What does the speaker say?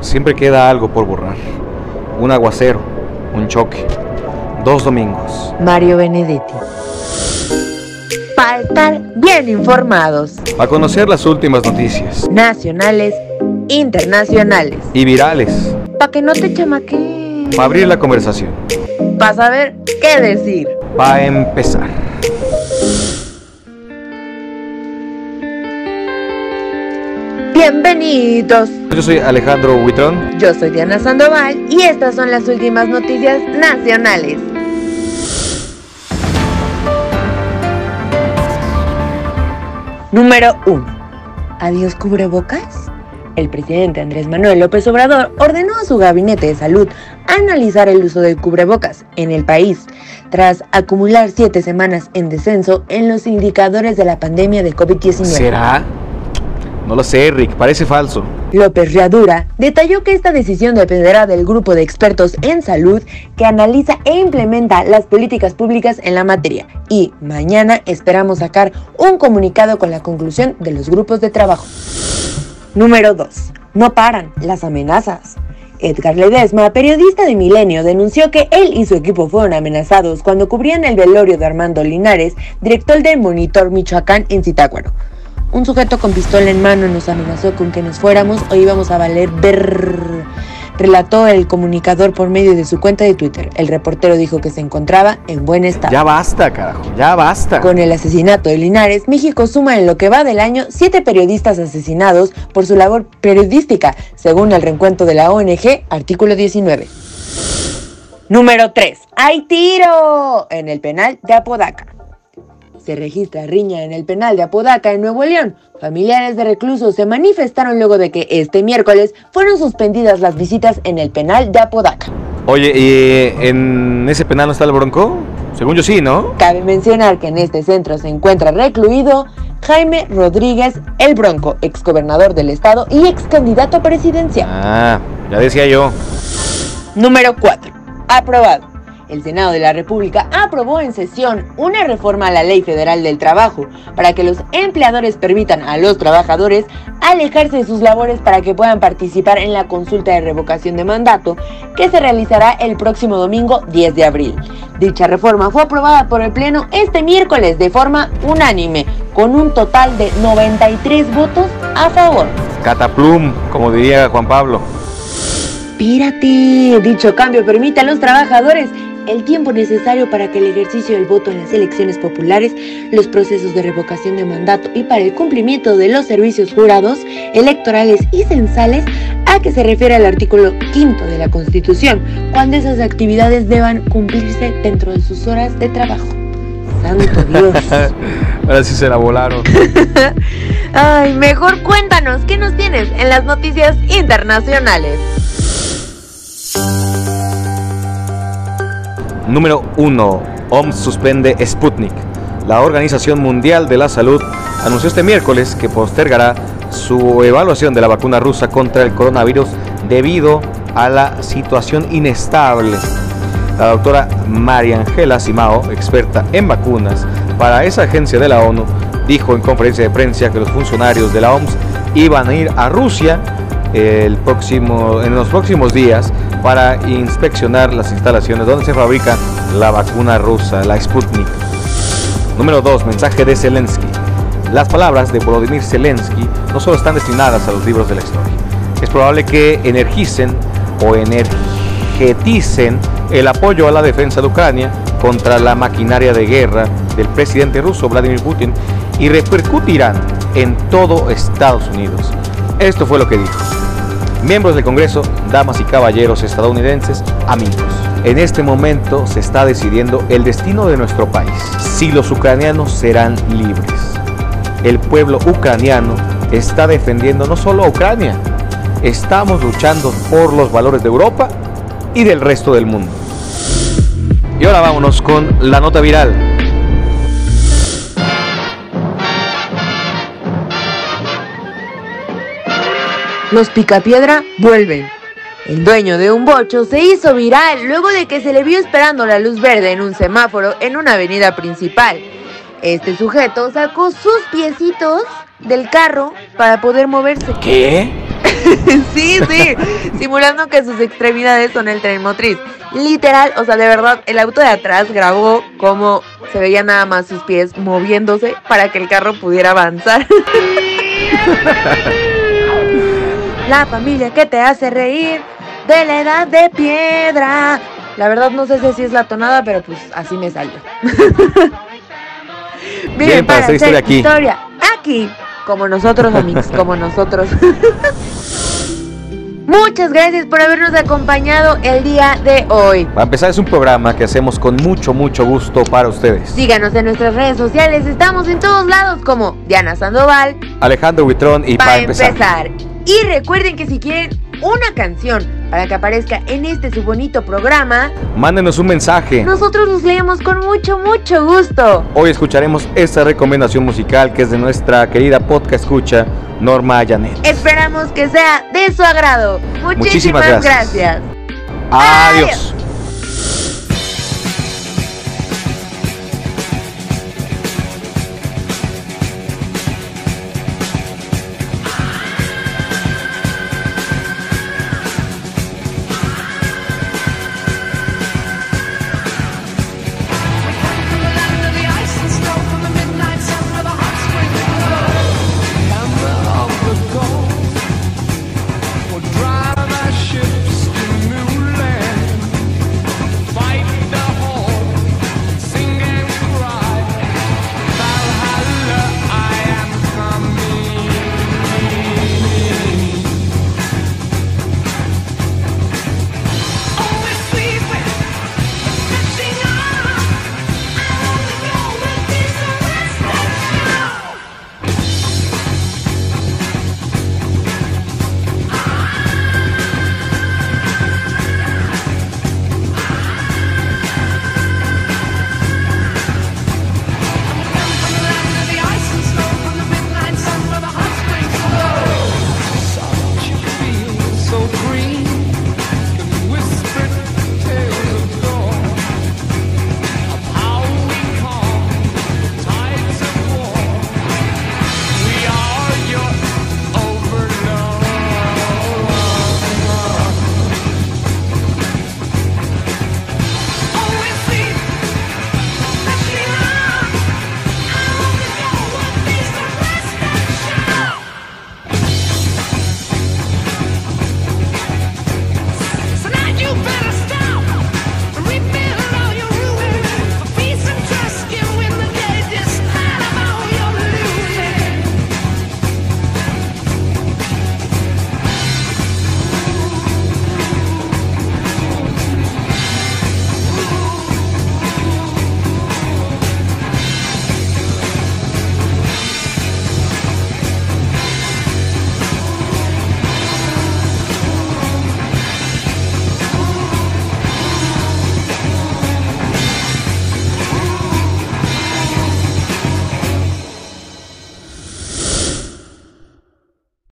Siempre queda algo por borrar. Un aguacero, un choque, dos domingos. Mario Benedetti. Para estar bien informados. A conocer las últimas noticias. Nacionales, internacionales. Y virales. Para que no te chamaqueen. Para abrir la conversación. Para saber qué decir. Para empezar. Bienvenidos. Yo soy Alejandro Huitrón. Yo soy Diana Sandoval y estas son las últimas noticias nacionales. Número 1. Adiós cubrebocas. El presidente Andrés Manuel López Obrador ordenó a su gabinete de salud analizar el uso de cubrebocas en el país, tras acumular siete semanas en descenso en los indicadores de la pandemia de COVID-19. ¿Será? No lo sé, Rick, parece falso. López Riadura detalló que esta decisión dependerá del grupo de expertos en salud que analiza e implementa las políticas públicas en la materia y mañana esperamos sacar un comunicado con la conclusión de los grupos de trabajo. Número 2. No paran las amenazas. Edgar Ledesma, periodista de Milenio, denunció que él y su equipo fueron amenazados cuando cubrían el velorio de Armando Linares, director del Monitor Michoacán en Zitácuaro. Un sujeto con pistola en mano nos amenazó con que nos fuéramos o íbamos a valer ver. Relató el comunicador por medio de su cuenta de Twitter. El reportero dijo que se encontraba en buen estado. Ya basta, carajo, ya basta. Con el asesinato de Linares, México suma en lo que va del año siete periodistas asesinados por su labor periodística, según el reencuentro de la ONG, artículo 19. Número 3. ¡Hay tiro! En el penal de Apodaca se registra riña en el penal de Apodaca, en Nuevo León. Familiares de reclusos se manifestaron luego de que este miércoles fueron suspendidas las visitas en el penal de Apodaca. Oye, ¿y en ese penal no está el bronco? Según yo sí, ¿no? Cabe mencionar que en este centro se encuentra recluido Jaime Rodríguez el Bronco, exgobernador del estado y ex candidato presidencial. Ah, ya decía yo. Número 4. Aprobado el Senado de la República aprobó en sesión una reforma a la Ley Federal del Trabajo para que los empleadores permitan a los trabajadores alejarse de sus labores para que puedan participar en la consulta de revocación de mandato que se realizará el próximo domingo 10 de abril. Dicha reforma fue aprobada por el Pleno este miércoles de forma unánime, con un total de 93 votos a favor. Cataplum, como diría Juan Pablo. Pírate, dicho cambio permite a los trabajadores el tiempo necesario para que el ejercicio del voto en las elecciones populares, los procesos de revocación de mandato y para el cumplimiento de los servicios jurados, electorales y censales a que se refiere el artículo quinto de la Constitución, cuando esas actividades deban cumplirse dentro de sus horas de trabajo. Santo Dios. Ahora sí se la volaron. Ay, mejor cuéntanos, ¿qué nos tienes en las noticias internacionales? Número 1. OMS suspende Sputnik. La Organización Mundial de la Salud anunció este miércoles que postergará su evaluación de la vacuna rusa contra el coronavirus debido a la situación inestable. La doctora María Angela Simao, experta en vacunas para esa agencia de la ONU, dijo en conferencia de prensa que los funcionarios de la OMS iban a ir a Rusia el próximo, en los próximos días para inspeccionar las instalaciones donde se fabrica la vacuna rusa, la Sputnik. Número 2. Mensaje de Zelensky. Las palabras de Volodymyr Zelensky no solo están destinadas a los libros de la historia. Es probable que energicen o energeticen el apoyo a la defensa de Ucrania contra la maquinaria de guerra del presidente ruso Vladimir Putin y repercutirán en todo Estados Unidos. Esto fue lo que dijo miembros del Congreso, damas y caballeros estadounidenses, amigos. En este momento se está decidiendo el destino de nuestro país, si los ucranianos serán libres. El pueblo ucraniano está defendiendo no solo a Ucrania, estamos luchando por los valores de Europa y del resto del mundo. Y ahora vámonos con la nota viral. Los Picapiedra vuelven. El dueño de un bocho se hizo viral luego de que se le vio esperando la luz verde en un semáforo en una avenida principal. Este sujeto sacó sus piecitos del carro para poder moverse. ¿Qué? sí, sí, simulando que sus extremidades son el tren motriz. Literal, o sea, de verdad, el auto de atrás grabó cómo se veían nada más sus pies moviéndose para que el carro pudiera avanzar. La familia que te hace reír de la edad de piedra. La verdad no sé si es la tonada, pero pues así me salió. Bien, para hacer historia aquí. Historia aquí, como nosotros amigos, como nosotros. Muchas gracias por habernos acompañado el día de hoy. Para empezar, es un programa que hacemos con mucho, mucho gusto para ustedes. Síganos en nuestras redes sociales, estamos en todos lados como Diana Sandoval, Alejandro Huitrón y para empezar. empezar. Y recuerden que si quieren una canción para que aparezca en este su bonito programa, Mándenos un mensaje. nosotros los leemos con mucho, mucho gusto. Hoy escucharemos esta recomendación musical que es de nuestra querida podcast escucha, Norma Ayanet. Esperamos que sea de su agrado. Muchísimas, Muchísimas gracias. gracias. Adiós.